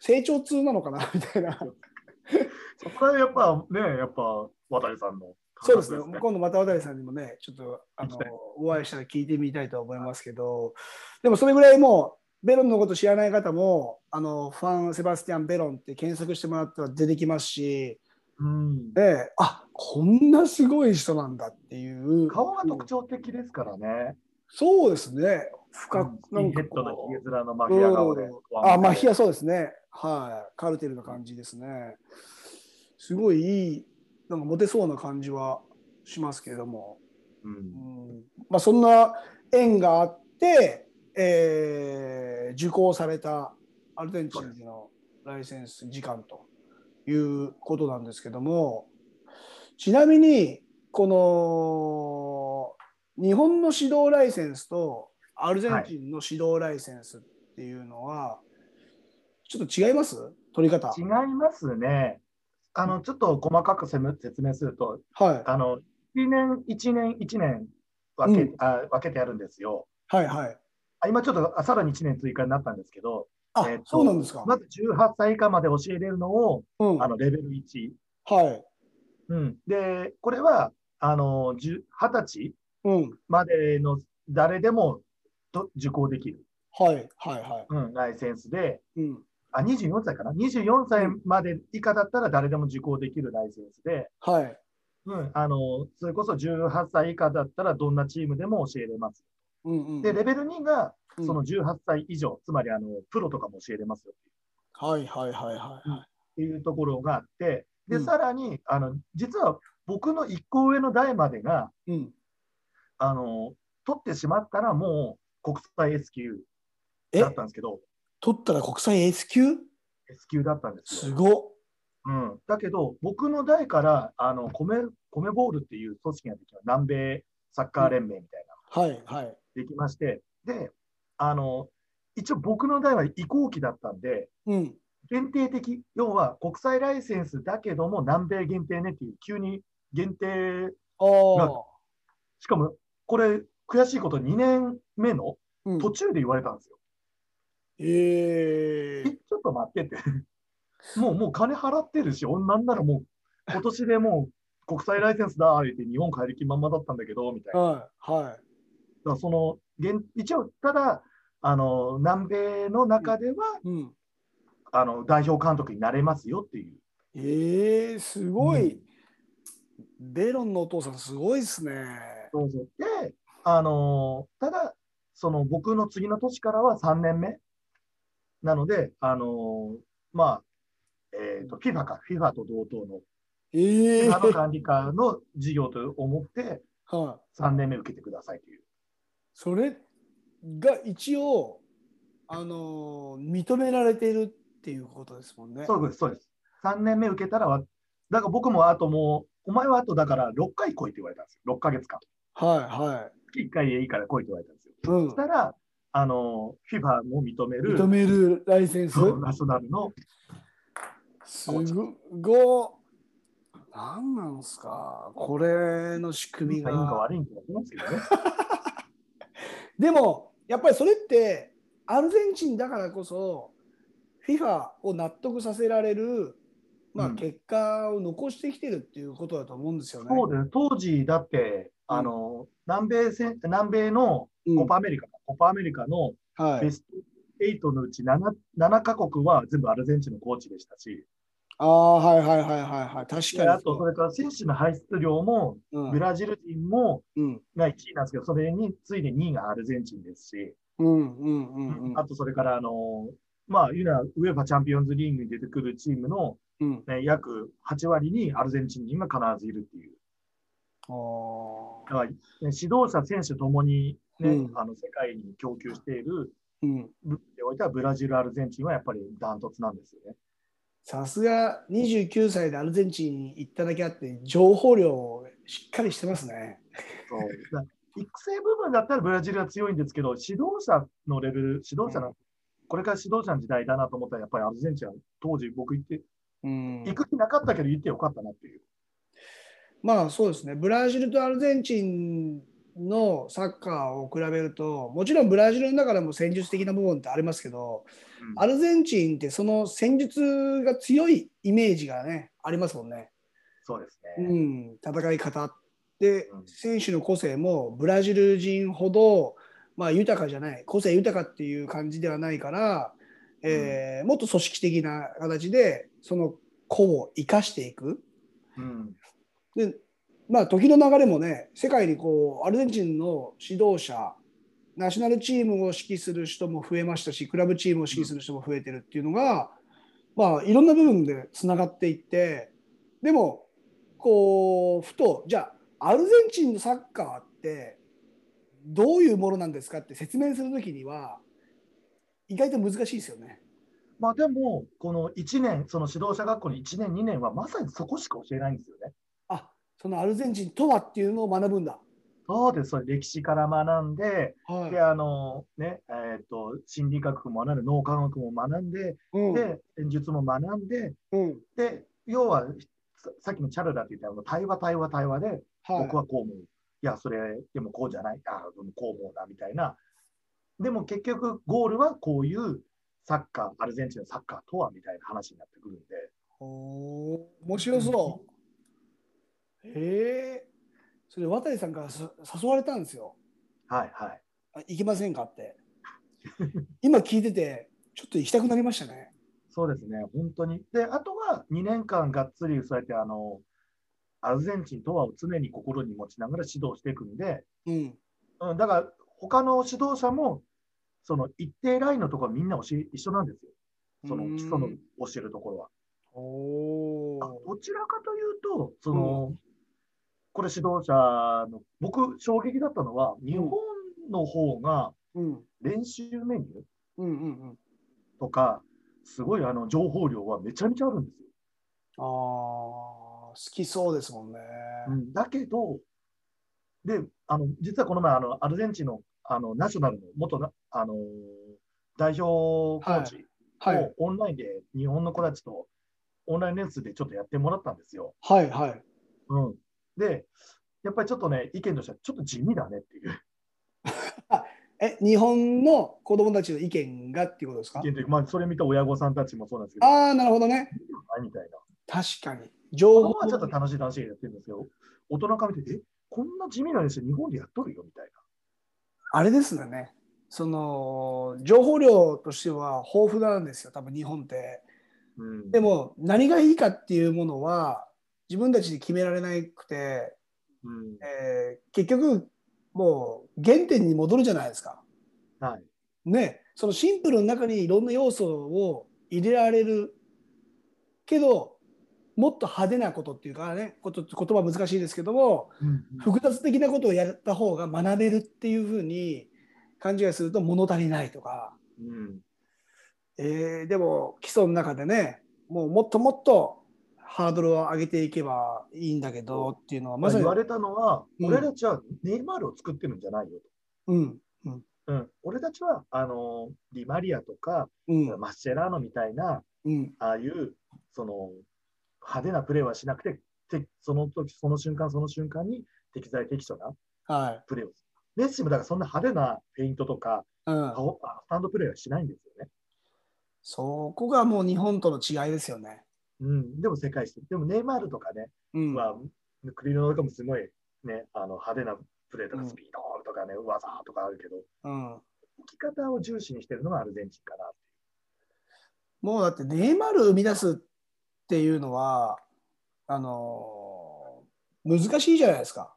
成長痛なのかなみたいな。そこはやっぱね、やっぱ渡さんのそうですね。感覚今度また渡さんにもね、ちょっとあのお会いしたら聞いてみたいと思いますけど、でもそれぐらいもう、ベロンのこと知らない方も、あのファン・セバスティアン・ベロンって検索してもらったら出てきますし、うん。で、あこんなすごい人なんだっていう。顔が特徴的ですからね。そうですね。深く、スキンヘッドのこうひげ面のマフィア顔でうん。あ、マヒアそうですね。はい。カルテルな感じですね。すごいいい、なんかモテそうな感じはしますけれども。うんうんまあ、そんな縁があって、えー受講されたアルゼンチンでのライセンス時間ということなんですけどもちなみにこの日本の指導ライセンスとアルゼンチンの指導ライセンスっていうのは、ちょっと違います？取り方。違いますね。あの、ちょっと細かく説明すると、はい、あの、1年、1年、1年分け,、うんあ分けてあるんですよ。はいはいあ今ちょっとあさらに1年追加になったんですけど、あ、えーとそうなんですか。まず18歳以下まで教えれるのを、うん、あのレベル1。はい。うん、で、これは、あの、10 20歳うん。までの誰でもと受講できる、はいはいはうん、ライセンスで、い。うん。あ、24歳かな ?24 歳まで以下だったら誰でも受講できるライセンスで、はい。うん、あの、それこそ18歳以下だったらどんなチームでも教えれます。うんうん。で、レベル2が、うんその18歳以上、つまりあの、プロとかも教えれますよはいはいはいはい。っていうところがあって、で、うんさらに、あの、実は僕の1個上の代までが、うん。あの、取ってしまったらもう国際 S 級え？だったんですけど、取ったら国際 S 級？S 級だったんですよ。すごっ。うん、だけど、僕の代から、あの、コメ、コメボールっていう組織ができた、南米サッカー連盟みたいな、はいはい。できまして、で、あの、一応僕の代は移行期だったんで、うん。限定的、要は国際ライセンスだけども南米限定ねっていう、急に限定、ああ。しかもこれ、悔しいこと2年目のうん途中で言われたんですよ。えええちょっと待ってって。もう、もう金払ってるし、なんならもう、今年でもう国際ライセンスだ、言って日本帰り気まんまだったんだけど、みたいな。はいはい。らその、現一応、ただ、あの、南米の中では、うん。あの、代表監督になれますよっていう。ええすごい、うベロンのお父さんすごいですね。そうそうで、あのただ、その僕の次の年からは3年目なので、あのまあ、えっ、と、FIFA か、FIFA と同等の、ええ FIFA の管理下の事業と思って、はい。3年目受けてくださいという。それが一応、あのー認められているっていうことですもんね。そうです、そうです。3年目受けたらわ、だから僕もあともう、お前はあとだから6回来いって言われたんですよ。6ヶ月間。はいは月1回でいいから来いって言われたんですよ。い。うんそし。たら、あの FIFA も認める認めるライセンス？ナショナルのすごなんなんすか？これの仕組みいいかが。悪いんか分かりますけどね。でも、やっぱりそれって、アルゼンチンだからこそ、FIFA を納得させられる、まあ、うん結果を残してきてるっていうことだと思うんですよね。そうです。当時、だって、あの、南米戦、南米のうんコパアメリカ、コパアメリカのはいベ。スト8のうち 7, 7カ国は全部アルゼンチンのコーチでしたし、ああ、はいはいはいはいはい。確かに。であとそれから選手の排出量も、うんブラジル人もうんが1位なんですけど、それに次いで2位がアルゼンチンですし、うんうんうんうんあとそれから、あのまあ、いうのはウェファチャンピオンズリーグに出てくるチームの、うん。ね、約8割にアルゼンチン人が必ずいるっていう。あだから、ね指導者、選手ともに、ねうんあの世界に供給している。部分でおいては、ブラジル、アルゼンチンはやっぱりダントツなんですよね。さすが29歳でアルゼンチンに行っただけあって、情報量しっかりしてますね。そうだ育成部分だったらブラジルは強いんですけど、指導者のレベル、指導者の、これから指導者の時代だなと思ったら、やっぱりアルゼンチンは当時僕行って、うん行く気なかったけど行ってよかったなっていう。まあそうですね、ブラジルとアルゼンチンのサッカーを比べると、もちろんブラジルの中でも戦術的な部分ってありますけど、アルゼンチンってその戦術が強いイメージがね、ありますもんね。そうですうね。ん、戦い方でうん選手の個性もブラジル人ほど、まあ、豊かじゃない個性豊かっていう感じではないから、えーもっと組織的な形でその個を生かしていく。うん。でまあ時の流れもね世界にこうアルゼンチンの指導者ナショナルチームを指揮する人も増えましたしクラブチームを指揮する人も増えてるっていうのが、まあいろんな部分でつながっていってでもこうふとじゃあアルゼンチンのサッカーってどういうものなんですかって説明するときには意外と難しいですよね。まあでも、この1年、その指導者学校の1年、2年はまさにそこしか教えないんですよね。あそのアルゼンチンとはっていうのを学ぶんだ。そうです、それ歴史から学んで、はいで、あのね、えっ、と、心理学も学んで、脳科学も学んで、うんで、戦術も学んで、うんで、要は、ささっきのチャルダって言ったような対話、対話、対話で、はい僕はこう思う。いや、それ、でもこうじゃない。あでもこう思うな、みたいな。でも結局、ゴールはこういうサッカー、アルゼンチンのサッカーとは、みたいな話になってくるんで。おー面白そう。へえ。それ渡さんからさ誘われたんですよ。はいはい。あ行きませんかって。今聞いてて、ちょっと行きたくなりましたね。そうですね、本当に。で、あとは2年間がっつりそうやって、あの、アルゼンチンとはを常に心に持ちながら指導していくんで、うん。うん、だから他の指導者も、その一定ラインのところはみんな教え一緒なんですよ。そのうん基礎の教えるところは。お。どちらかというと、その、これ指導者の、僕、衝撃だったのは、日本の方がうん。練習メニュー。とか、すごいあの情報量はめちゃめちゃあるんですよ。ああ、好きそうですもんね。うん、だけど、で、あの、実はこの前、あの、アルゼンチンの、あの、ナショナルの元な、あのー代表コーチはい。をオンラインで日本の子たちとオンラインレッスンでちょっとやってもらったんですよ。はいはい。うん。で、やっぱりちょっとね、意見としてはちょっと地味だねっていう え、日本の子供たちの意見がっていうことですか？意見というか、まあ、それ見た親御さんたちもそうなんですけど、ああ、なるほどね。みたいな。確かに。子情報供はちょっと楽しい楽しいやってるんですけど、大人から見て、え、こんな地味な練習日本でやっとるよみたいあれですよね。その情報量としては豊富なんですよ、多分日本って。な。うん。でも何がいいかっていうものは自分たちで決められなくて、うん、えー結局もう原点に戻るじゃないですか。はい。ね、そのシンプルの中にいろんな要素を入れられるけどもっと派手なことっていうかねこと言葉難しいですけどもうん複雑的なことをやった方が学べるっていうふうに勘違いすると物足りないとか、うん。えーでも基礎の中でねもうもっともっとハードルを上げていけばいいんだけどっていうのはまさにまあ言われたのは、うん俺たちはネイマールを作ってるんじゃないようんと。うん。俺たちは、あの、ディマリアとか、うんマッシェラーノみたいな、うんああいう、その、派手なプレーはしなくて、てその時、その瞬間、その瞬間に適材適所なはい、プレーをする。メッシもだからそんな派手なフェイントとか、うん、スタンドプレーはしないんですよね。そこがもう日本との違いですよね。うん。でも世界一。でもネイマールとかね、うんは、クリロナとかもすごいね、あの派手なプレーとかうんスピードとかね、技とかあるけど、うんき方を重視にしてるのがアルゼンチンかな。もうだってネイマール生み出すっていうのはあの難しいじゃないですか。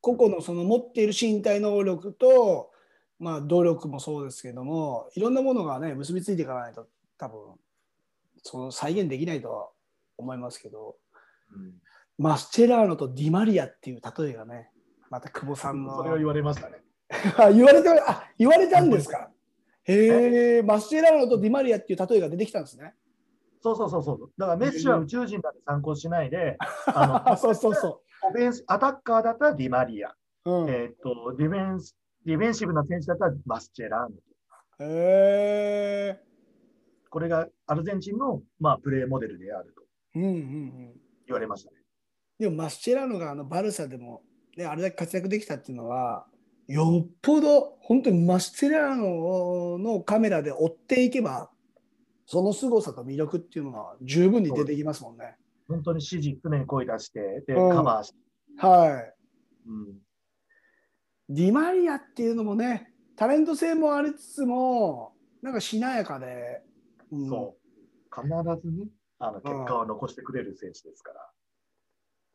個々のその持っている身体能力と、まあ、努力もそうですけどもいろんなものがね結びついていかないと多分その再現できないとは思いますけどうん、マスチェラーノとディマリアっていう例えがねまた久保さんのそれを言われましたね。あ言われてあ言われたんですか？へえマスチェラーノとディマリアっていう例えが出てきたんですね。そうそうそうそう。だからメッシは宇宙人だって参考しないで、あ のそうそうそオフェンスアタッカーだったらディマリア、う。うん、えっとディフェンスディフェンシブな選手だったらマスチェラーノ。へえ。これがアルゼンチンの、まあ、プレーモデルであるとうんうんうん。言われましたね。でもマスチェラーノがあのバルサでも、ね、あれだけ活躍できたっていうのはよっぽど本当にマスチェラーノのカメラで追っていけばその凄さと魅力っていうのは十分に出てきますもんね。本当に指示、常に声出して、で、うんカバーして。はい。うんディマリアっていうのもねタレント性もありつつもなんかしなやかで、うんそう。必ずね、あの結果を残してくれる選手ですから。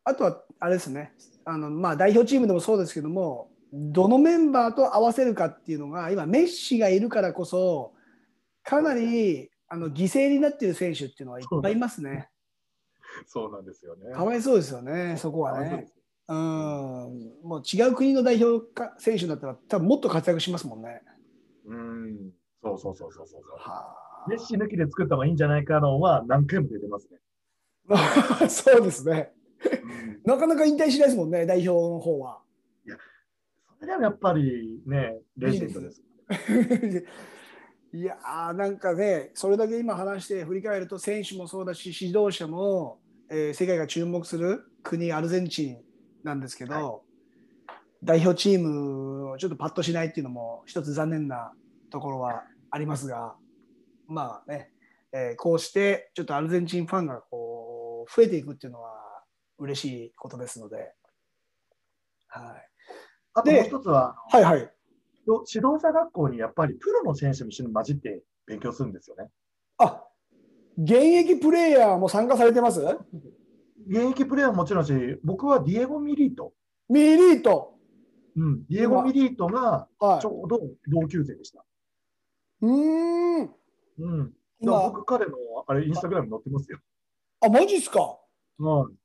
あとはあれですねあの、まあ、代表チームでもそうですけどもどのメンバーと合わせるかっていうのが今メッシがいるからこそかなりあの犠牲になっている選手っていうのはいっぱいいますね。そうなんですよね。かわいそうですよねそこはねうんもう違う国の代表か選手だったら多分もっと活躍しますもんね。うん。そうそうそうそうそう。はメッシ抜きで作った方がいいんじゃないかのは何回も出てますね。あ そうですね。うんなかなか引退しないですもんね代表の方は。それでもやっぱりね、レジェンドです。い やーなんかねそれだけ今話して振り返ると選手もそうだし指導者も、えー世界が注目する国アルゼンチンなんですけど、は代表チームをちょっとパッとしないっていうのも一つ残念なところはありますがまあね、えーこうしてちょっとアルゼンチンファンがこう増えていくっていうのは嬉しいことですので、はい、あともう一つは、はいはい指導者学校にやっぱりプロの選手も一緒に混じって勉強するんですよね。あ現役プレーヤーも参加されてます？現役プレーヤーももちろんし、僕はディエゴ・ミリート。ミリート。うん、ディエゴ・ミリートがはいち。ょうど同級生でした。うーん。うん。僕、彼のあれ、インスタグラムに載ってますよ。あ、マジっすか？うん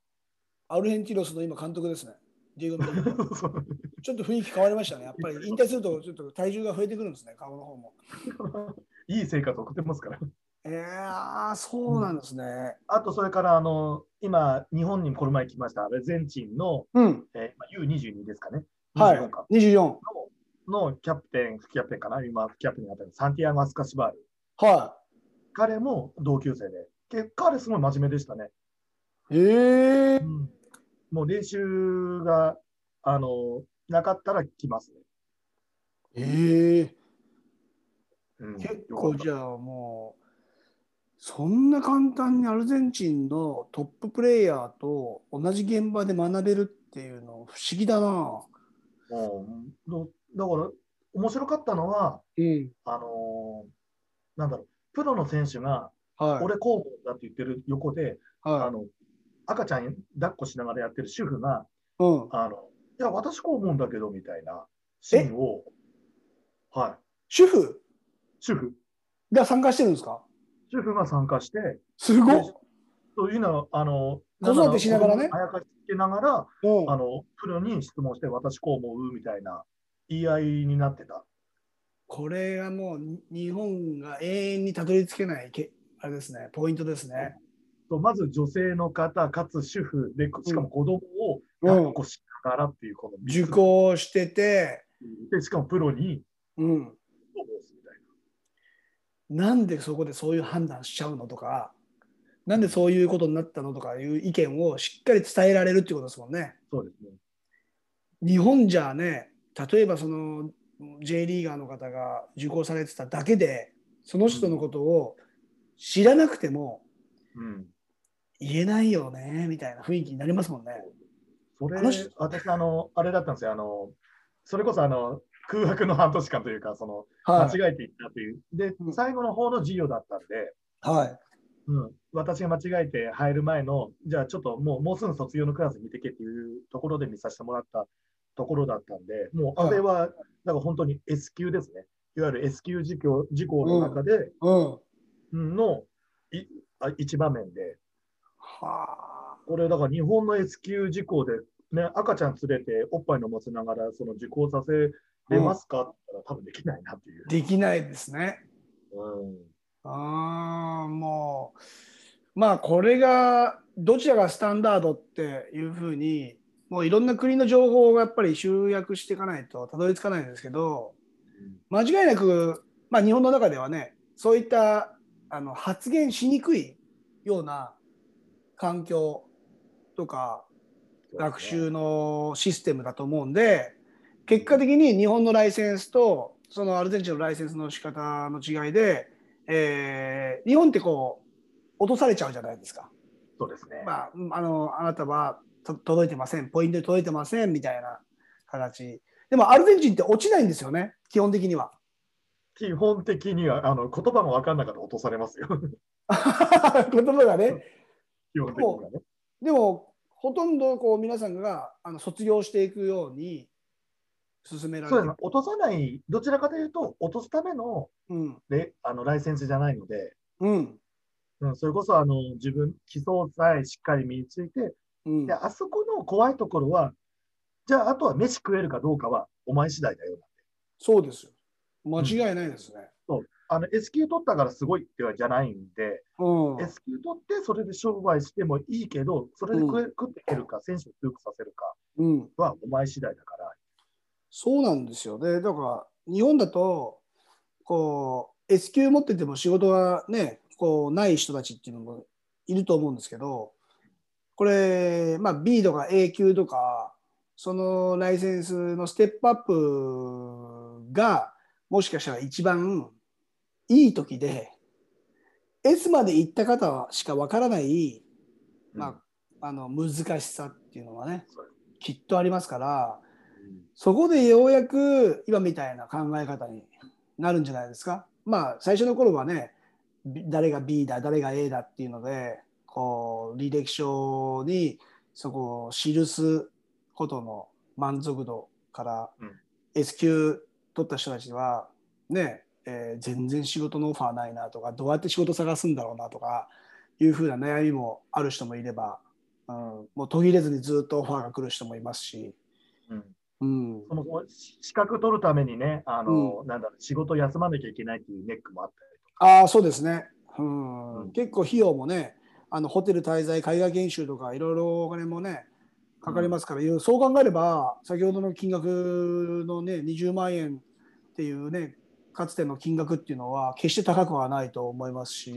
アルヘンティロスの今監督ですね。ちょっと雰囲気変わりましたね。やっぱり引退するとちょっと体重が増えてくるんですね、顔の方も。いい生活送ってますから。えー、そうなんですね。あと、それから、あの、今、日本にこの前来ました、アルゼンチンの、うん。えーまあ U22 ですかね。はい24か。24。ののキャプテン、副キャプテンかな、今、副キャプテンになったサンティアゴ・アスカシバール。は彼も同級生で、け彼すごい真面目でしたね。い。えー、もう練習が、あの、なかったら来ますね。えー、うん結構じゃあもう、そんな簡単にアルゼンチンのトッププレイヤーと同じ現場で学べるっていうの不思議だな。うんどだから、面白かったのは、うん。あのーなんだろう、プロの選手が、はい。俺候補だって言ってる横で、あはの赤ちゃん抱っこしながらやってる主婦が、い。うん。あのいや、私こう思うんだけど、みたいなシーンを、はい、主婦？主婦、が参加してるんですか？主婦が参加して、すごっ。そういうのあの、子育てしながらねあやかしつけながら、うんあの、プロに質問して、私こう思うみたいな言い合いになってた。これがもうに日本が永遠にたどり着けないけあれですね、ポイントですね。まず女性の方、かつ主婦で、しかも子供をうん抱っこしながらっていう、この三つ受講してて、で、しかもプロにうん。なんでそこでそういう判断しちゃうのとか、なんでそういうことになったのとかいう意見をしっかり伝えられるっていうことですもんね。そうですね。日本じゃね、例えばその J リーガーの方が受講されてただけで、その人のことを知らなくてもうん。言えないよねみたいな雰囲気になりますもんね。それ私、あの、あれだったんですよ。あの、それこそ、あの、空白の半年間というか、そのは間違えていったという。でう、ん最後の方の授業だったんで、い。はい。うん、私が間違えて入る前の、じゃあちょっともうもうすぐ卒業のクラス見てけっていうところで見させてもらったところだったんで、もうあれは、だから本当に S 級ですね。いわゆる S 級事項事項の中で、のいあ一場面で、はこれだから日本の S 級事項で、ね、赤ちゃん連れておっぱい飲ませながらその受講させれますかって言ったら多分できないなっていうあ。。できないですね。うんああ、もう、まあ、これが、どちらがスタンダードっていうふうに、もういろんな国の情報をやっぱり集約していかないとたどり着かないんですけど、間違いなく、まあ、日本の中ではね、そういったあの発言しにくいような環境とか学習のシステムだと思うんで、結果的に日本のライセンスとそのアルゼンチンのライセンスの仕方の違いで、えー日本ってこう落とされちゃうじゃないですか。そうですね。まあ、あのあなたはと届いてません、ポイントで届いてませんみたいな形。でもアルゼンチンって落ちないんですよね、基本的には。基本的にはあの言葉が分かんなかったら落とされますよ。言葉がね。基本的にはね。でも、ほとんどこう皆さんがあの卒業していくように進められてる。落とさない、どちらかというと、落とすためのうん。レあのライセンスじゃないので、うん。うん、それこそあの自分、基礎さえしっかり身について、うんで、あそこの怖いところは、じゃあ、あとは飯食えるかどうかはお前次第だよ。そうですよ。間違いないですね。あの S 級取ったからすごいってわけじゃないんで、うん。S 級取ってそれで商売してもいいけど、それで食え、食っていけるか、選手を強くさせるかうん。はお前次第だから。そうなんですよ。で、だから、日本だと、こう、S 級持ってても仕事がね、こう、ない人たちっていうのもいると思うんですけど、これ、まあ、B とか A 級とか、そのライセンスのステップアップが、もしかしたら一番いい時で、S まで行った方しかわからない、まあ、あの難しさっていうのはねきっとありますから、うん。そこでようやく今みたいな考え方になるんじゃないですか。まあ最初の頃はねび誰が B だ誰が A だっていうのでこう履歴書にそこを記すことの満足度からうん S 級取った人たちはね、えー全然仕事のオファーないなとかどうやって仕事探すんだろうなとかいうふうな悩みもある人もいれば、うん、もう途切れずにずっとオファーが来る人もいますし。うんうん、そのし資格取るためにね、あの、なんだろう、仕事休まなきゃいけないっていうネックもあったりとか。ああ、そうですね。うんうん結構費用もね、あのホテル滞在、海外研修とかいろいろお金もね、かかりますから、そう考えれば、先ほどの金額のね、20万円っていうね、かつての金額っていうのは、決して高くはないと思いますし、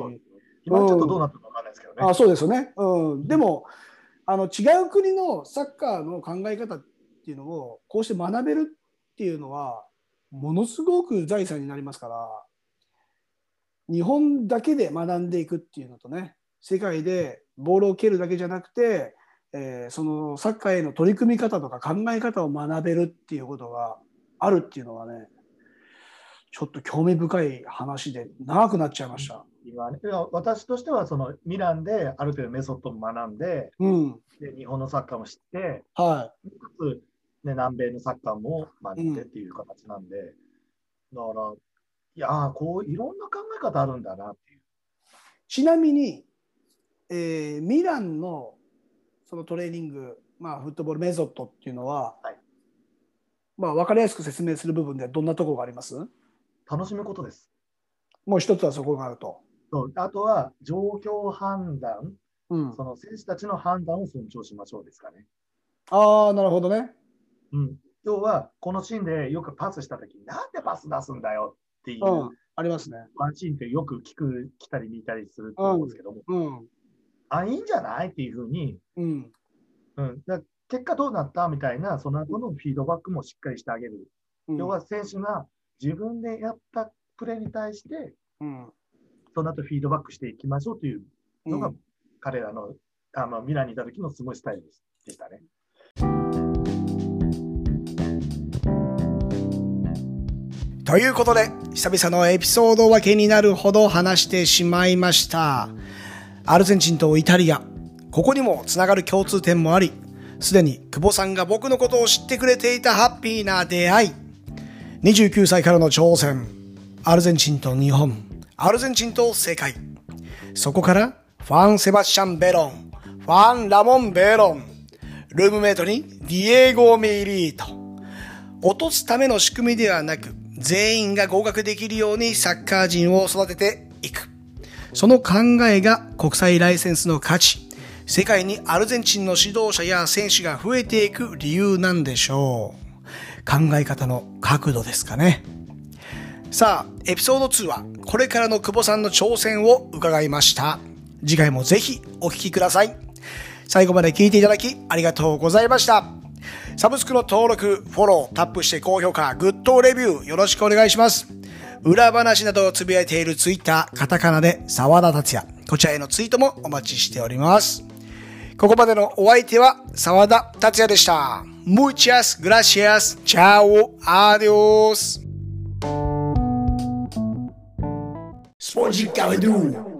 今ちょっとどうなったかわかんないですけどね。あそうですよね。うん、でもあの、違う国のサッカーの考え方っていうのを、こうして学べるっていうのは、ものすごく財産になりますから、日本だけで学んでいくっていうのとね、世界でボールを蹴るだけじゃなくて、えーそのサッカーへの取り組み方とか考え方を学べるっていうことがあるっていうのはね、ちょっと興味深い話で長くなっちゃいました。今ね私としてはそのミランである程度メソッドも学んでうん。で日本のサッカーも知ってはかつ、ね、南米のサッカーも学んでっていう形なんで、だからいやーこういろんな考え方あるんだなっていう。い。ちなみに、えーミランのそのトレーニング、まあ、フットボールメソッドっていうのは、はいまあ、分かりやすく説明する部分ではどんなところがあります？楽しむことです。もう一つはそこがあると。そうあとは状況判断、うん、その選手たちの判断を尊重しましょうですかね。ああ、なるほどね。うん、要は、このシーンでよくパスしたとき、なんでパス出すんだよっていううん、ありますね。ワンシーンってよく聞く、来たり見たりすると思うんですけども、うん。あ、いいんじゃない？っていうふうに、うん。うん、だ結果どうなった？みたいな、その後のフィードバックもしっかりしてあげる。うん要は、選手が自分でやったプレーに対して、うん。その後フィードバックしていきましょうというのが、うん彼らのあのミランにいた時のすごいスタイルでしたね。ということで、久々のエピソード分けになるほど話してしまいました。アルゼンチンとイタリア、ここにもつながる共通点もあり、すでに久保さんが僕のことを知ってくれていたハッピーな出会い。29歳からの挑戦。アルゼンチンと日本。アルゼンチンと世界。そこから、ファン・セバスチャン・ベロン。ファン・ラモン・ベロン。ルームメイトにディエゴ・ミリート。落とすための仕組みではなく、全員が合格できるようにサッカー人を育てていく。その考えが国際ライセンスの価値、世界にアルゼンチンの指導者や選手が増えていく理由なんでしょう。考え方の角度ですかね。さあ、エピソード2はこれからの久保さんの挑戦を伺いました。次回もぜひお聞きください。最後まで聞いていただきありがとうございました。サブスクの登録、フォロー、タップして高評価、グッドレビューよろしくお願いします。裏話などをつぶやいているツイッター、カタカナで沢田達也。こちらへのツイートもお待ちしております。ここまでのお相手は沢田達也でした。Muchas gracias. Chao. Adios. Spongicavadu.